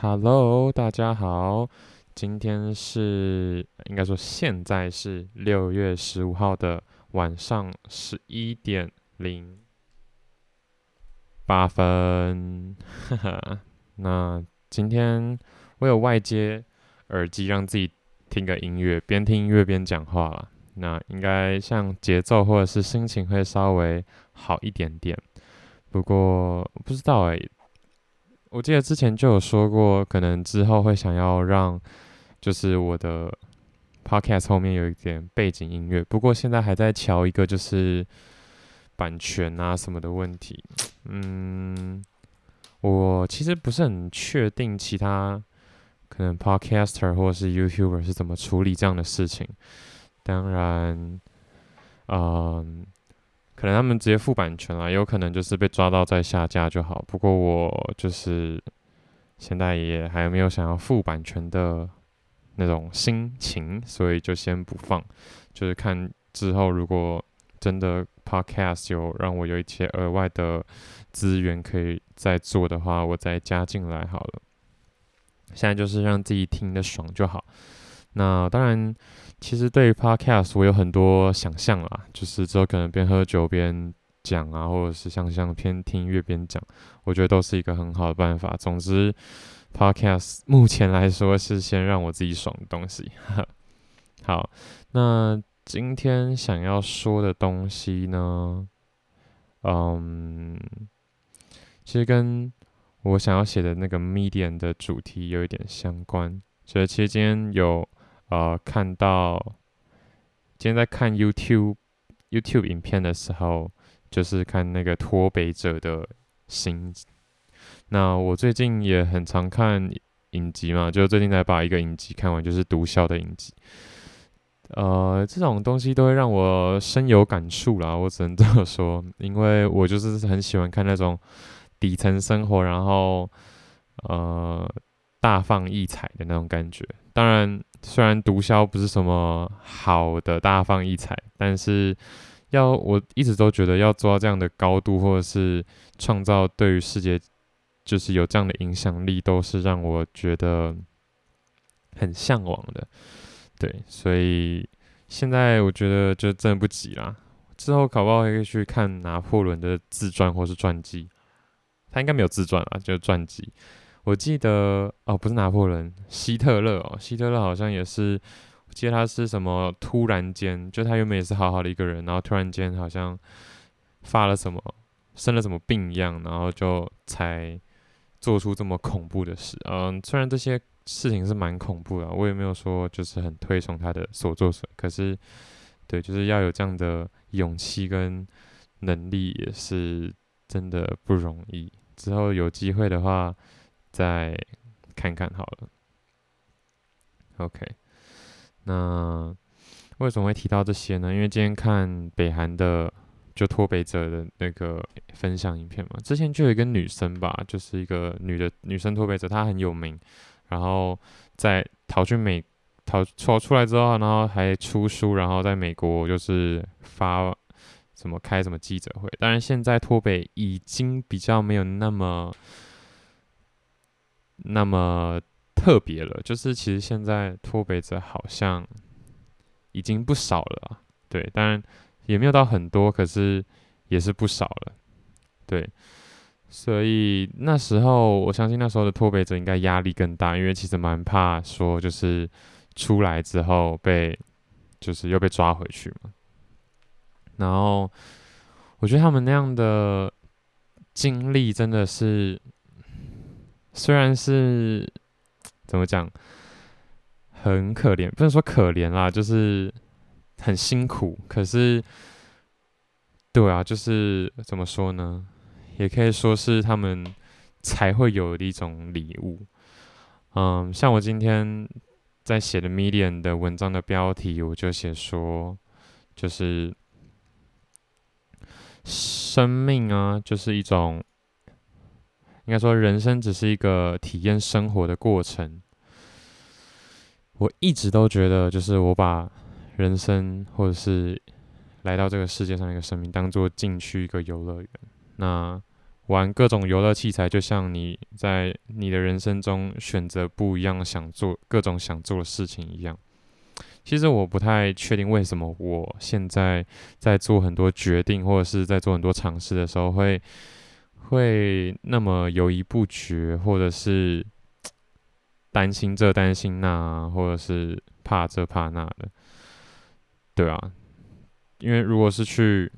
Hello，大家好，今天是应该说现在是六月十五号的晚上十一点零八分，哈哈。那今天我有外接耳机，让自己听个音乐，边听音乐边讲话了。那应该像节奏或者是心情会稍微好一点点。不过不知道哎、欸。我记得之前就有说过，可能之后会想要让，就是我的 podcast 后面有一点背景音乐。不过现在还在乔一个就是版权啊什么的问题。嗯，我其实不是很确定其他可能 podcaster 或者是 YouTuber 是怎么处理这样的事情。当然，嗯。可能他们直接付版权了，有可能就是被抓到再下架就好。不过我就是现在也还没有想要付版权的那种心情，所以就先不放，就是看之后如果真的 Podcast 有让我有一些额外的资源可以再做的话，我再加进来好了。现在就是让自己听得爽就好。那当然。其实对于 Podcast 我有很多想象啦，就是之后可能边喝酒边讲啊，或者是像像边听音乐边讲，我觉得都是一个很好的办法。总之，Podcast 目前来说是先让我自己爽的东西。好，那今天想要说的东西呢，嗯，其实跟我想要写的那个 Medium 的主题有一点相关，所以其实今天有。呃，看到今天在看 YouTube YouTube 影片的时候，就是看那个脱北者的心。那我最近也很常看影集嘛，就最近才把一个影集看完，就是《毒枭》的影集。呃，这种东西都会让我深有感触啦，我只能这么说，因为我就是很喜欢看那种底层生活，然后呃大放异彩的那种感觉。当然。虽然毒枭不是什么好的大放异彩，但是要我一直都觉得要做到这样的高度，或者是创造对于世界就是有这样的影响力，都是让我觉得很向往的。对，所以现在我觉得就真的不急啦。之后搞不好可以去看拿破仑的自传或是传记，他应该没有自传啊，就是传记。我记得哦，不是拿破仑，希特勒哦，希特勒好像也是，我记得他是什么？突然间，就他原本也是好好的一个人，然后突然间好像发了什么，生了什么病一样，然后就才做出这么恐怖的事。嗯，虽然这些事情是蛮恐怖的，我也没有说就是很推崇他的所作所为，可是对，就是要有这样的勇气跟能力，也是真的不容易。之后有机会的话。再看看好了。OK，那为什么会提到这些呢？因为今天看北韩的就脱北者的那个分享影片嘛，之前就有一个女生吧，就是一个女的女生脱北者，她很有名，然后在逃去美逃逃出来之后，然后还出书，然后在美国就是发什么开什么记者会。当然，现在脱北已经比较没有那么。那么特别了，就是其实现在脱北者好像已经不少了，对，当然也没有到很多，可是也是不少了，对，所以那时候我相信那时候的脱北者应该压力更大，因为其实蛮怕说就是出来之后被就是又被抓回去嘛，然后我觉得他们那样的经历真的是。虽然是怎么讲，很可怜，不能说可怜啦，就是很辛苦。可是，对啊，就是怎么说呢？也可以说是他们才会有的一种礼物。嗯，像我今天在写的 Medium 的文章的标题，我就写说，就是生命啊，就是一种。应该说，人生只是一个体验生活的过程。我一直都觉得，就是我把人生或者是来到这个世界上一个生命当做进去一个游乐园。那玩各种游乐器材，就像你在你的人生中选择不一样想做各种想做的事情一样。其实我不太确定为什么我现在在做很多决定，或者是在做很多尝试的时候会会那么犹豫不决，或者是 担心这担心那，或者是怕这怕那的。对啊，因为如果是去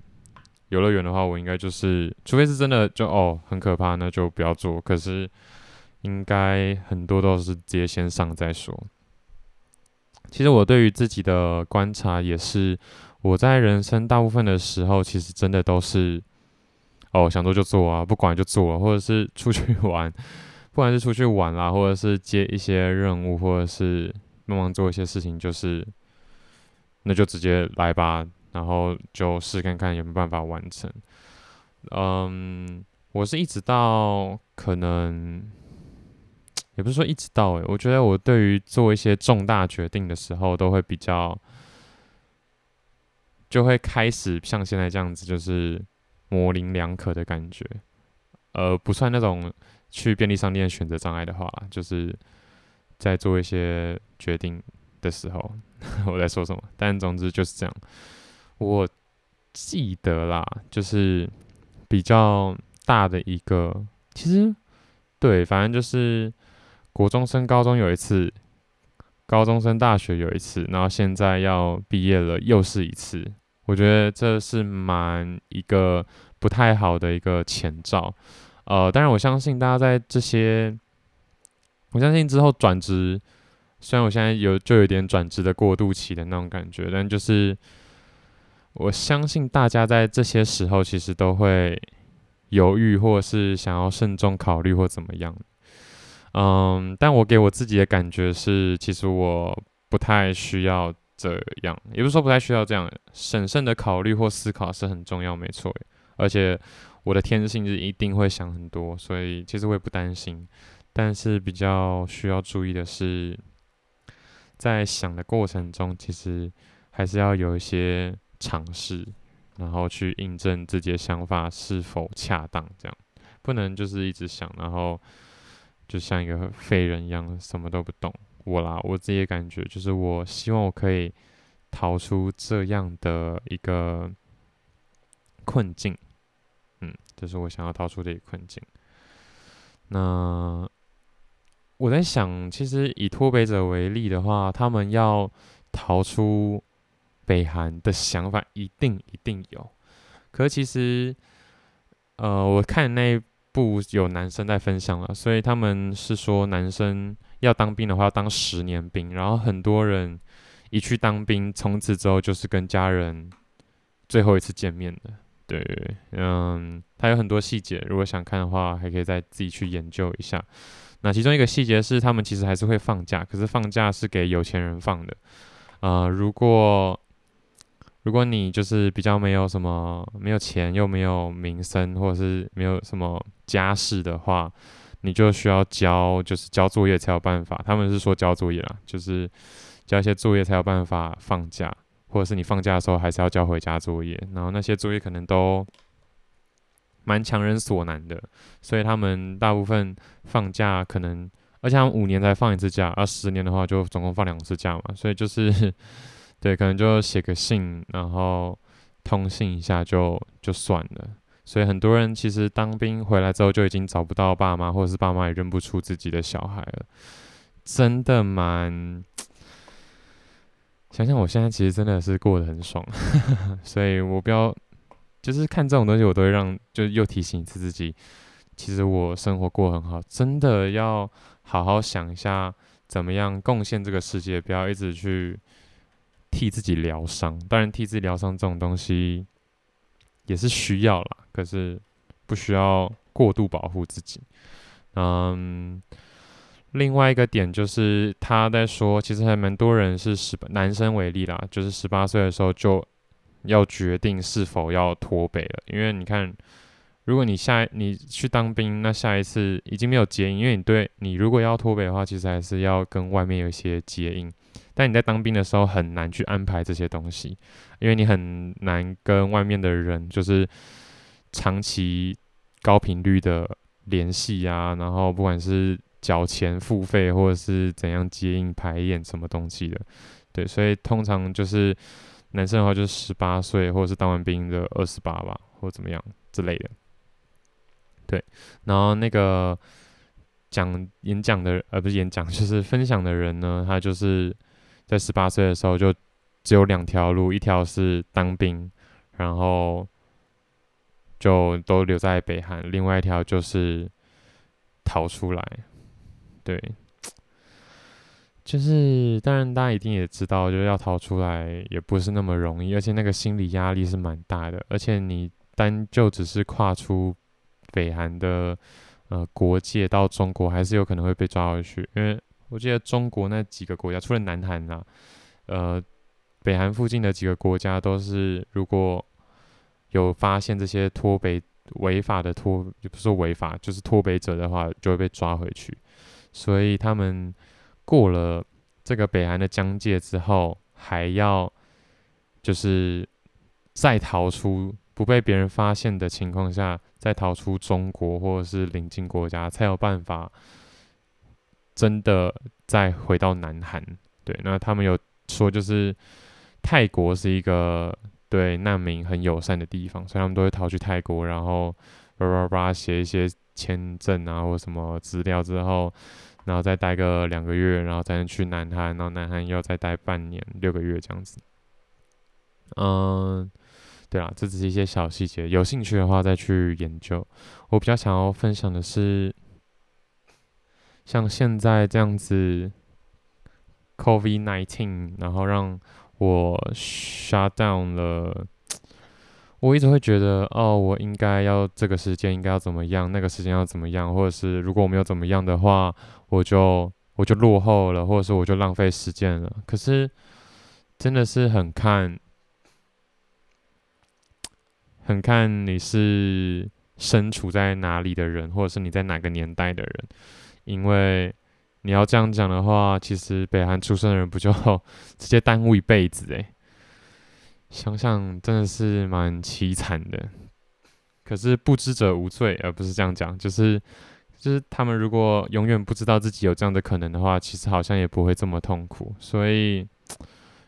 游乐园的话，我应该就是，除非是真的就哦很可怕，那就不要做。可是应该很多都是直接先上再说。其实我对于自己的观察也是，我在人生大部分的时候，其实真的都是哦想做就做啊，不管就做啊，或者是出去玩，不管是出去玩啦，或者是接一些任务，或者是慢慢做一些事情，就是那就直接来吧。然后就试看看有没有办法完成。嗯，我是一直到可能，也不是说一直到诶，我觉得我对于做一些重大决定的时候，都会比较，就会开始像现在这样子，就是模棱两可的感觉。呃，不算那种去便利商店选择障碍的话，就是在做一些决定的时候，我在说什么？但总之就是这样。我记得啦，就是比较大的一个，其实对，反正就是国中升高中有一次，高中升大学有一次，然后现在要毕业了又是一次。我觉得这是蛮一个不太好的一个前兆。呃，当然我相信大家在这些，我相信之后转职，虽然我现在有就有点转职的过渡期的那种感觉，但就是。我相信大家在这些时候其实都会犹豫，或是想要慎重考虑或怎么样。嗯，但我给我自己的感觉是，其实我不太需要这样，也不是说不太需要这样，审慎的考虑或思考是很重要，没错。而且我的天性是一定会想很多，所以其实我也不担心。但是比较需要注意的是，在想的过程中，其实还是要有一些。尝试，然后去印证自己的想法是否恰当，这样不能就是一直想，然后就像一个废人一样，什么都不懂。我啦，我自己的感觉就是，我希望我可以逃出这样的一个困境，嗯，这、就是我想要逃出的一个困境。那我在想，其实以脱北者为例的话，他们要逃出。北韩的想法一定一定有，可是其实，呃，我看那一部有男生在分享了，所以他们是说男生要当兵的话要当十年兵，然后很多人一去当兵，从此之后就是跟家人最后一次见面的。对，嗯，他有很多细节，如果想看的话，还可以再自己去研究一下。那其中一个细节是，他们其实还是会放假，可是放假是给有钱人放的。啊、呃，如果如果你就是比较没有什么没有钱又没有名声或者是没有什么家世的话，你就需要交就是交作业才有办法。他们是说交作业啦，就是交一些作业才有办法放假，或者是你放假的时候还是要交回家作业。然后那些作业可能都蛮强人所难的，所以他们大部分放假可能，而且他们五年才放一次假，而十年的话就总共放两次假嘛，所以就是。对，可能就写个信，然后通信一下就就算了。所以很多人其实当兵回来之后就已经找不到爸妈，或者是爸妈也认不出自己的小孩了，真的蛮……想想我现在其实真的是过得很爽，所以我不要就是看这种东西，我都会让就又提醒一次自己，其实我生活过很好，真的要好好想一下怎么样贡献这个世界，不要一直去。替自己疗伤，当然替自己疗伤这种东西也是需要啦，可是不需要过度保护自己。嗯，另外一个点就是他在说，其实还蛮多人是十八，男生为例啦，就是十八岁的时候就要决定是否要脱北了，因为你看，如果你下你去当兵，那下一次已经没有接应，因为你对你如果要脱北的话，其实还是要跟外面有一些接应。但你在当兵的时候很难去安排这些东西，因为你很难跟外面的人就是长期高频率的联系啊，然后不管是缴钱付费或者是怎样接应排演什么东西的，对，所以通常就是男生的话就是十八岁或者是当完兵的二十八吧，或怎么样之类的，对，然后那个讲演讲的呃不是演讲 就是分享的人呢，他就是在十八岁的时候就只有两条路，一条是当兵，然后就都留在北韩，另外一条就是逃出来。对，就是当然，大家一定也知道，就是要逃出来也不是那么容易，而且那个心理压力是蛮大的。而且你单就只是跨出北韩的呃国界到中国，还是有可能会被抓回去。因为我记得中国那几个国家，除了南韩啦，呃，北韩附近的几个国家都是，如果有发现这些脱北违法的脱，也不是违法，就是脱北者的话，就会被抓回去。所以他们过了这个北韩的疆界之后，还要就是再逃出不被别人发现的情况下，再逃出中国或者是邻近国家，才有办法真的再回到南韩。对，那他们有说，就是泰国是一个对难民很友善的地方，所以他们都会逃去泰国，然后叭叭叭写一些。签证啊，或什么资料之后，然后再待个两个月，然后再去南韩，然后南韩要再待半年六个月这样子。嗯，对啊，这只是一些小细节，有兴趣的话再去研究。我比较想要分享的是，像现在这样子，COVID-19，然后让我 shut down 了。我一直会觉得，哦，我应该要这个时间应该要怎么样，那个时间要怎么样，或者是如果我没有怎么样的话，我就我就落后了，或者是我就浪费时间了。可是真的是很看，很看你是身处在哪里的人，或者是你在哪个年代的人。因为你要这样讲的话，其实北韩出生的人不就直接耽误一辈子诶。想想真的是蛮凄惨的，可是不知者无罪，而不是这样讲，就是就是他们如果永远不知道自己有这样的可能的话，其实好像也不会这么痛苦。所以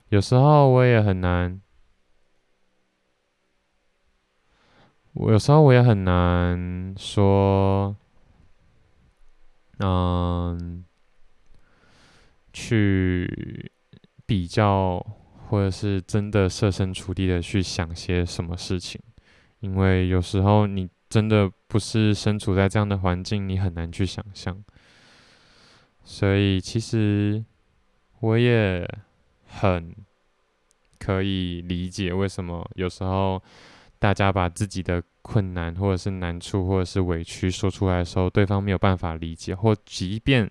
有时候我也很难，我有时候我也很难说，嗯，去比较。或者是真的设身处地的去想些什么事情，因为有时候你真的不是身处在这样的环境，你很难去想象。所以其实我也很可以理解为什么有时候大家把自己的困难或者是难处或者是委屈说出来的时候，对方没有办法理解，或即便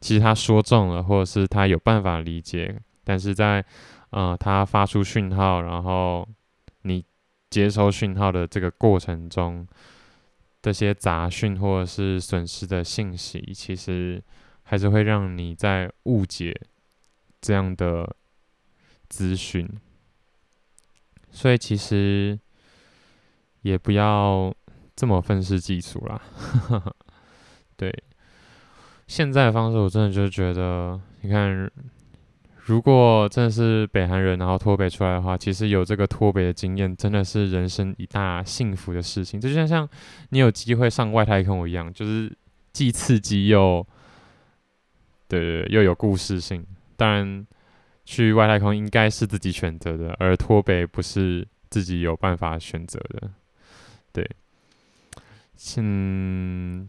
其实他说中了，或者是他有办法理解，但是在呃，他发出讯号，然后你接收讯号的这个过程中，这些杂讯或者是损失的信息，其实还是会让你在误解这样的资讯。所以其实也不要这么愤世嫉俗啦。对，现在的方式，我真的就觉得，你看。如果真的是北韩人，然后脱北出来的话，其实有这个脱北的经验，真的是人生一大幸福的事情。这就像像你有机会上外太空一样，就是既刺激又，对对，又有故事性。当然，去外太空应该是自己选择的，而脱北不是自己有办法选择的。对，嗯，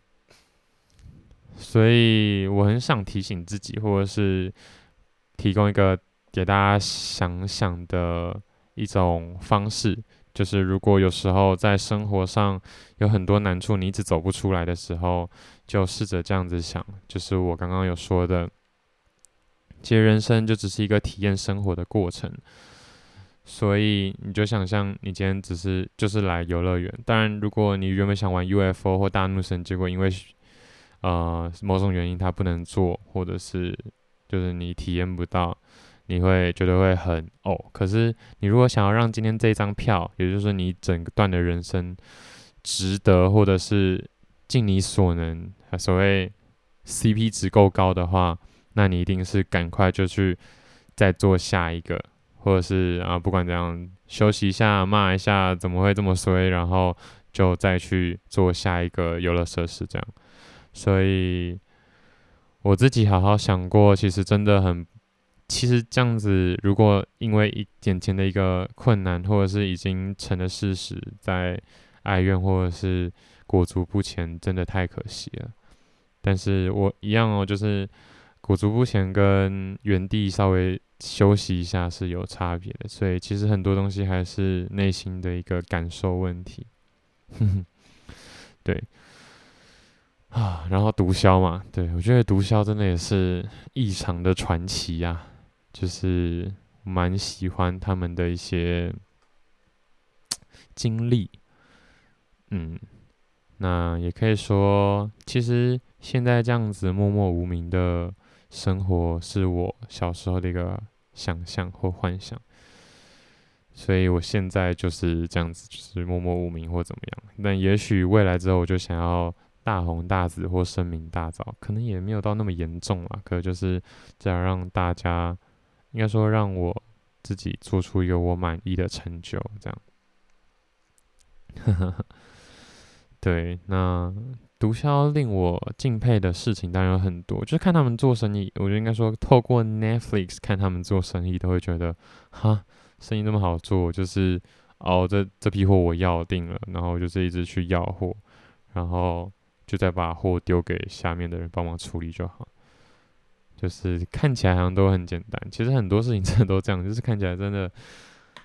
所以我很想提醒自己，或者是。提供一个给大家想想的一种方式，就是如果有时候在生活上有很多难处，你一直走不出来的时候，就试着这样子想，就是我刚刚有说的，其实人生就只是一个体验生活的过程，所以你就想象你今天只是就是来游乐园，当然如果你原本想玩 UFO 或大怒神，结果因为呃某种原因它不能做，或者是。就是你体验不到，你会觉得会很哦。可是你如果想要让今天这张票，也就是你整个段的人生值得，或者是尽你所能，所谓 CP 值够高的话，那你一定是赶快就去再做下一个，或者是啊，不管怎样，休息一下，骂一下，怎么会这么衰，然后就再去做下一个游乐设施这样。所以我自己好好想过，其实真的很。其实这样子，如果因为一点钱的一个困难，或者是已经成了事实，在哀怨或者是裹足不前，真的太可惜了。但是我一样哦，就是裹足不前跟原地稍微休息一下是有差别的。所以其实很多东西还是内心的一个感受问题。对。啊，然后毒枭嘛，对，我觉得毒枭真的也是异常的传奇呀、啊。就是蛮喜欢他们的一些经历，嗯，那也可以说，其实现在这样子默默无名的生活，是我小时候的一个想象或幻想，所以我现在就是这样子，就是默默无名或怎么样。但也许未来之后，我就想要大红大紫或声名大噪，可能也没有到那么严重啊，可就是这样让大家。应该说，让我自己做出一个我满意的成就，这样。对，那毒枭令我敬佩的事情当然有很多，就是看他们做生意。我觉得应该说，透过 Netflix 看他们做生意，都会觉得，哈，生意那么好做，就是哦，这这批货我要定了，然后就是一直去要货，然后就再把货丢给下面的人帮忙处理就好。就是看起来好像都很简单，其实很多事情 真的都这样，就是看起来真的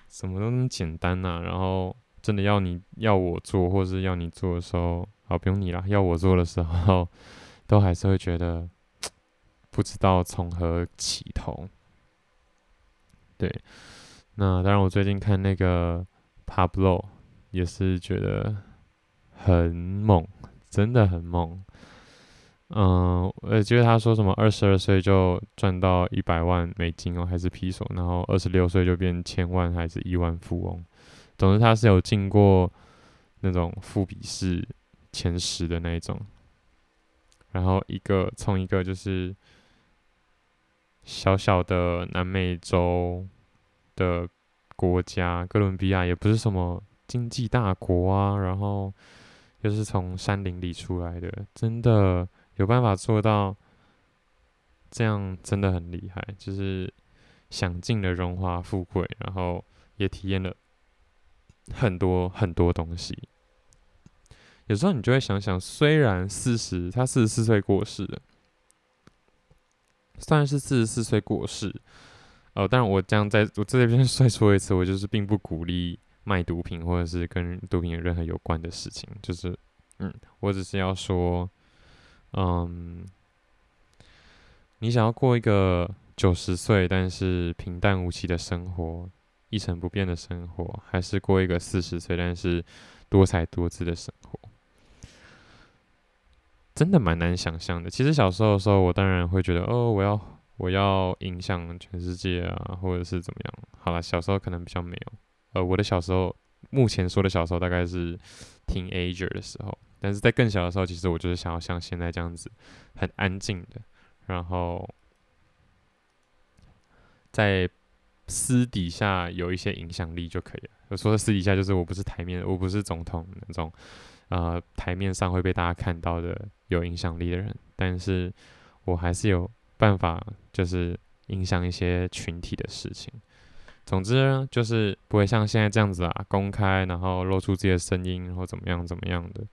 什么都那么简单呐、然后真的要你要我做，或是要你做的时候，好，不用你啦，要我做的时候，都还是会觉得不知道从何起头。对，那当然我最近看那个 Pablo 也是觉得很猛，真的很猛。嗯，我记得他说什么，二十二岁就赚到一百万美金哦，还是披索，然后二十六岁就变千万还是亿万富翁。总之他是有进过那种富比士前十的那一种。然后一个从一个就是小小的南美洲的国家，哥伦比亚也不是什么经济大国啊，然后又是从山林里出来的，真的。有办法做到这样，真的很厉害。就是享尽了荣华富贵，然后也体验了很多很多东西。有时候你就会想想，虽然四十，他四十四岁过世了，虽然是四十四岁过世，哦，但我这样在我这边 再说一次，我就是并不鼓励卖毒品或者是跟毒品有任何有关的事情。就是，嗯，我只是要说。嗯，你想要过一个九十岁但是平淡无奇的生活，一成不变的生活，还是过一个四十岁但是多彩多姿的生活？真的蛮难想象的。其实小时候的时候，我当然会觉得，哦，我要我要影响全世界啊，或者是怎么样。好了，小时候可能比较没有。呃，我的小时候，目前说的小时候，大概是 teenager 的时候。但是在更小的时候，其实我就是想要像现在这样子，很安静的，然后在私底下有一些影响力就可以了。我说的私底下，就是我不是台面，我不是总统那种，呃，台面上会被大家看到的有影响力的人，但是我还是有办法，就是影响一些群体的事情。总之呢，就是不会像现在这样子啊，公开然后露出自己的声音，然后怎么样怎么样的。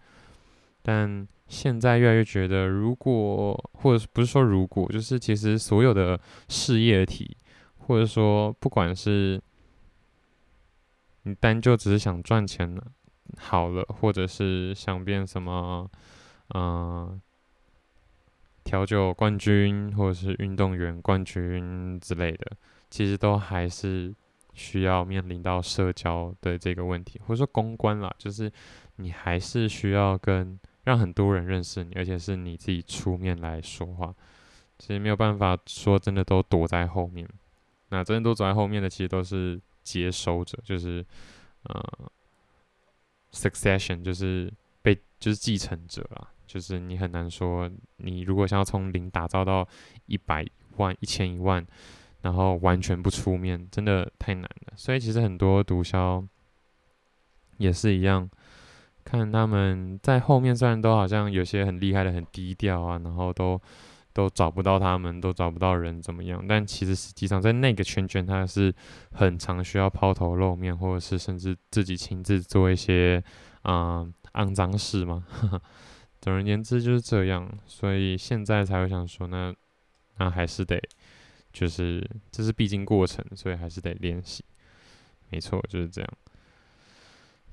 但现在越来越觉得，如果或者不是说如果，就是其实所有的事业体，或者说不管是你单就只是想赚钱了，好了，或者是想变什么，嗯、调酒冠军或者是运动员冠军之类的，其实都还是需要面临到社交的这个问题，或者说公关啦，就是你还是需要跟。让很多人认识你，而且是你自己出面来说话，其实没有办法说真的都躲在后面。那真的都躲在后面的，其实都是接收者，就是呃 succession，就是被就是继承者啊，就是你很难说，你如果想要从零打造到一百万、一千一万，然后完全不出面，真的太难了。所以其实很多毒枭也是一样，看他们在后面虽然都好像有些很厉害的、很低调啊，然后都。都找不到他们，都找不到人怎么样？但其实实际上在那个圈圈，他是很常需要抛头露面，或者是甚至自己亲自做一些啊肮脏事嘛。总而言之就是这样，所以现在才会想说，那那还是得就是这是必经过程，所以还是得练习。没错，就是这样。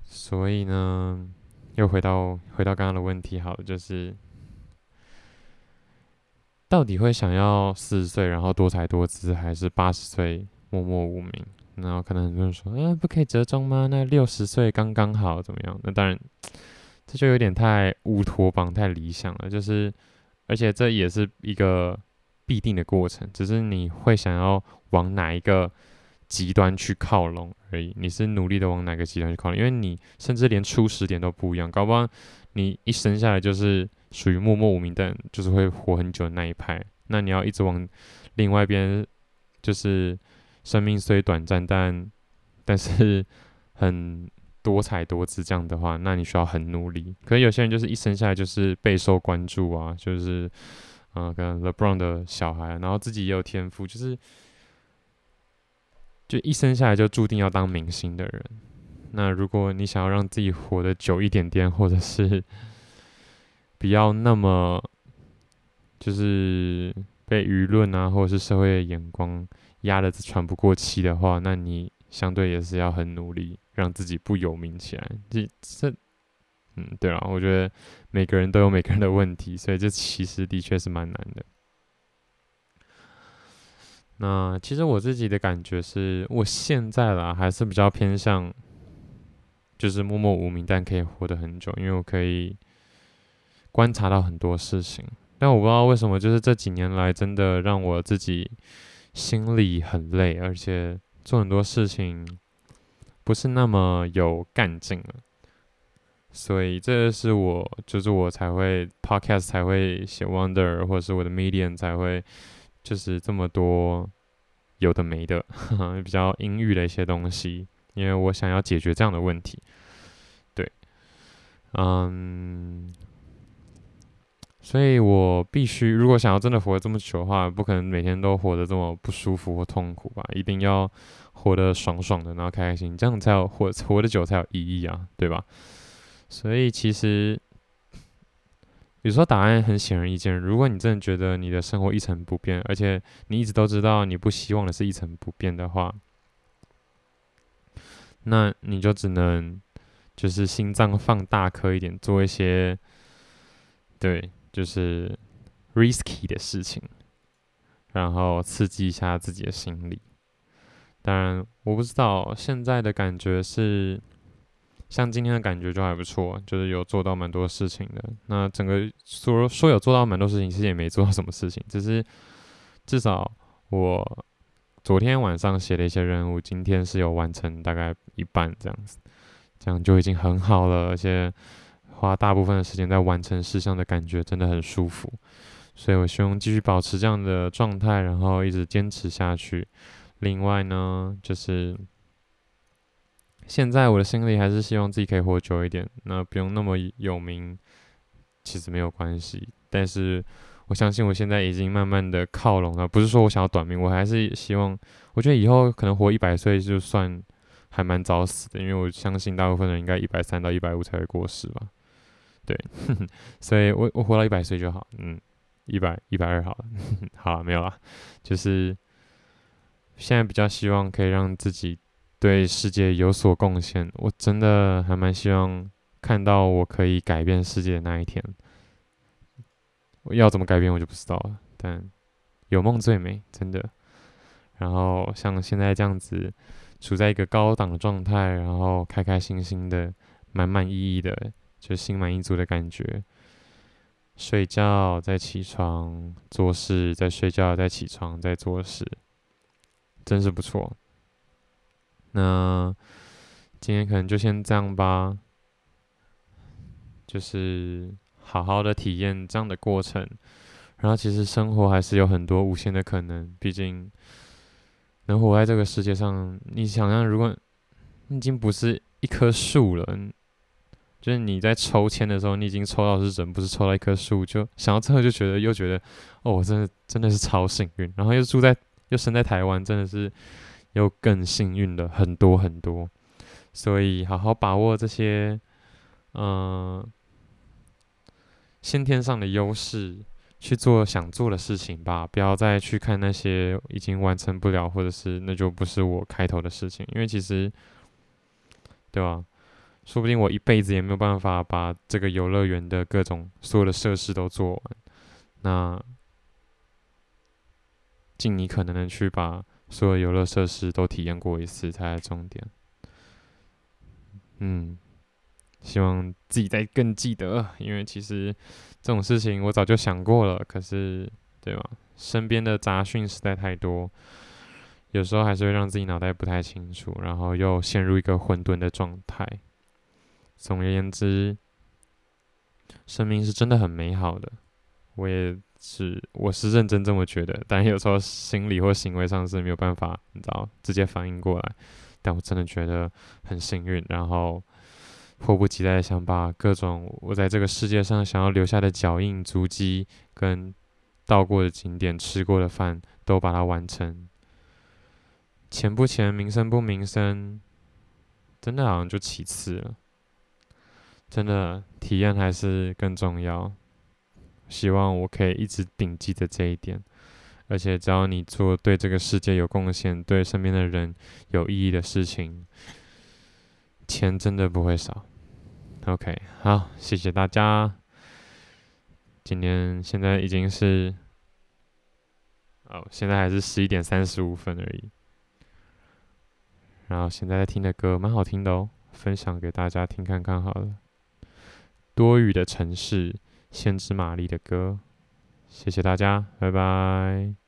所以呢，又回到回到刚刚的问题，好了，就是。到底会想要四十岁然后多才多姿，还是八十岁默默无名？然后可能很多人说，嗯、呃，不可以折中吗？那六十岁刚刚好，怎么样？那当然，这就有点太乌托邦、太理想了。就是，而且这也是一个必定的过程，只是你会想要往哪一个极端去靠拢而已。你是努力的往哪个极端去靠拢？因为你甚至连初始点都不一样，搞不好你一生下来就是。属于默默无名，但就是会活很久的那一派。那你要一直往另外一边，就是生命虽短暂，但但是很多彩多姿这样的话，那你需要很努力。可能有些人就是一生下来就是备受关注啊，就是嗯，跟 LeBron 的小孩，然后自己也有天赋，就是就一生下来就注定要当明星的人。那如果你想要让自己活得久一点点，或者是 不要那么，就是被舆论啊，或者是社会的眼光压得喘不过气的话，那你相对也是要很努力，让自己不有名起来。这这，嗯，对啊，我觉得每个人都有每个人的问题，所以这其实的确是蛮难的。那其实我自己的感觉是，我现在啦还是比较偏向，就是默默无名，但可以活得很久，因为我可以。观察到很多事情，但我不知道为什么，就是这几年来真的让我自己心里很累，而且做很多事情不是那么有干劲了。所以这是我，就是我才会 podcast 才会写 Wonder，或者是我的 Medium 才会就是这么多有的没的，比较阴郁的一些东西，因为我想要解决这样的问题。对，嗯。所以我必须，如果想要真的活得这么久的话，不可能每天都活得这么不舒服或痛苦吧？一定要活得爽爽的，然后开开心，这样才有活活得久才有意义啊，对吧？所以其实有时候答案很显而易见。如果你真的觉得你的生活一成不变，而且你一直都知道你不希望的是一成不变的话，那你就只能就是心脏放大颗一点，做一些对。就是 risky 的事情，然后刺激一下自己的心理。当然，我不知道现在的感觉是，像今天的感觉就还不错，就是有做到蛮多事情的。那整个说说有做到蛮多事情，其实也没做到什么事情，只是至少我昨天晚上写的一些任务，今天是有完成大概一半这样子，这样就已经很好了，而且。花大部分的时间在完成事项的感觉真的很舒服，所以我希望继续保持这样的状态，然后一直坚持下去。另外呢，就是现在我的心里还是希望自己可以活久一点，那不用那么有名，其实没有关系。但是我相信我现在已经慢慢的靠拢了，不是说我想要短命，我还是希望，我觉得以后可能活一百岁就算还蛮早死的，因为我相信大部分人应该一百三到一百五才会过世吧。对，所以我我活到一百岁就好，嗯，一百一百二好了，好了，没有了，就是现在比较希望可以让自己对世界有所贡献。我真的还蛮希望看到我可以改变世界的那一天。我要怎么改变我就不知道了，但有梦最美，真的。然后像现在这样子，处在一个高档的状态，然后开开心心的，满满意意的。就心满意足的感觉，睡觉再起床做事，再睡觉再起床再做事，真是不错。那今天可能就先这样吧。就是好好的体验这样的过程。然后，其实生活还是有很多无限的可能。毕竟，能活在这个世界上，你想象，如果你已经不是一棵树了，就是你在抽签的时候，你已经抽到是人，不是抽到一棵树，就想到这个就觉得又觉得，哦，我真的真的是超幸运。然后又住在又生在台湾，真的是又更幸运了很多很多。所以，好好把握这些，嗯、先天上的优势。去做想做的事情吧，不要再去看那些已经完成不了，或者是那就不是我开头的事情。因为其实，对吧？说不定我一辈子也没有办法把这个游乐园的各种所有的设施都做完。那尽你可能的去把所有游乐设施都体验过一次才是重点。嗯。希望自己再更记得，因为其实这种事情我早就想过了，可是，对吧？身边的杂讯实在太多，有时候还是会让自己脑袋不太清楚，然后又陷入一个混沌的状态。总而言之，生命是真的很美好的，我也是，我是认真这么觉得。但有时候心理或行为上是没有办法，你知道，直接反应过来。但我真的觉得很幸运，然后。迫不及待想把各种我在这个世界上想要留下的脚印、足迹，跟到过的景点、吃过的饭，都把它完成。钱不钱，名声不名声，真的好像就其次了。真的，体验还是更重要。希望我可以一直铭记着这一点。而且，只要你做对这个世界有贡献、对身边的人有意义的事情，钱真的不会少。OK，好，谢谢大家。今天现在已经是，哦，现在还是十一点三十五分而已。然后现在在听的歌蛮好听的哦，分享给大家听看看好了。多雨的城市，先知玛丽的歌。谢谢大家，拜拜。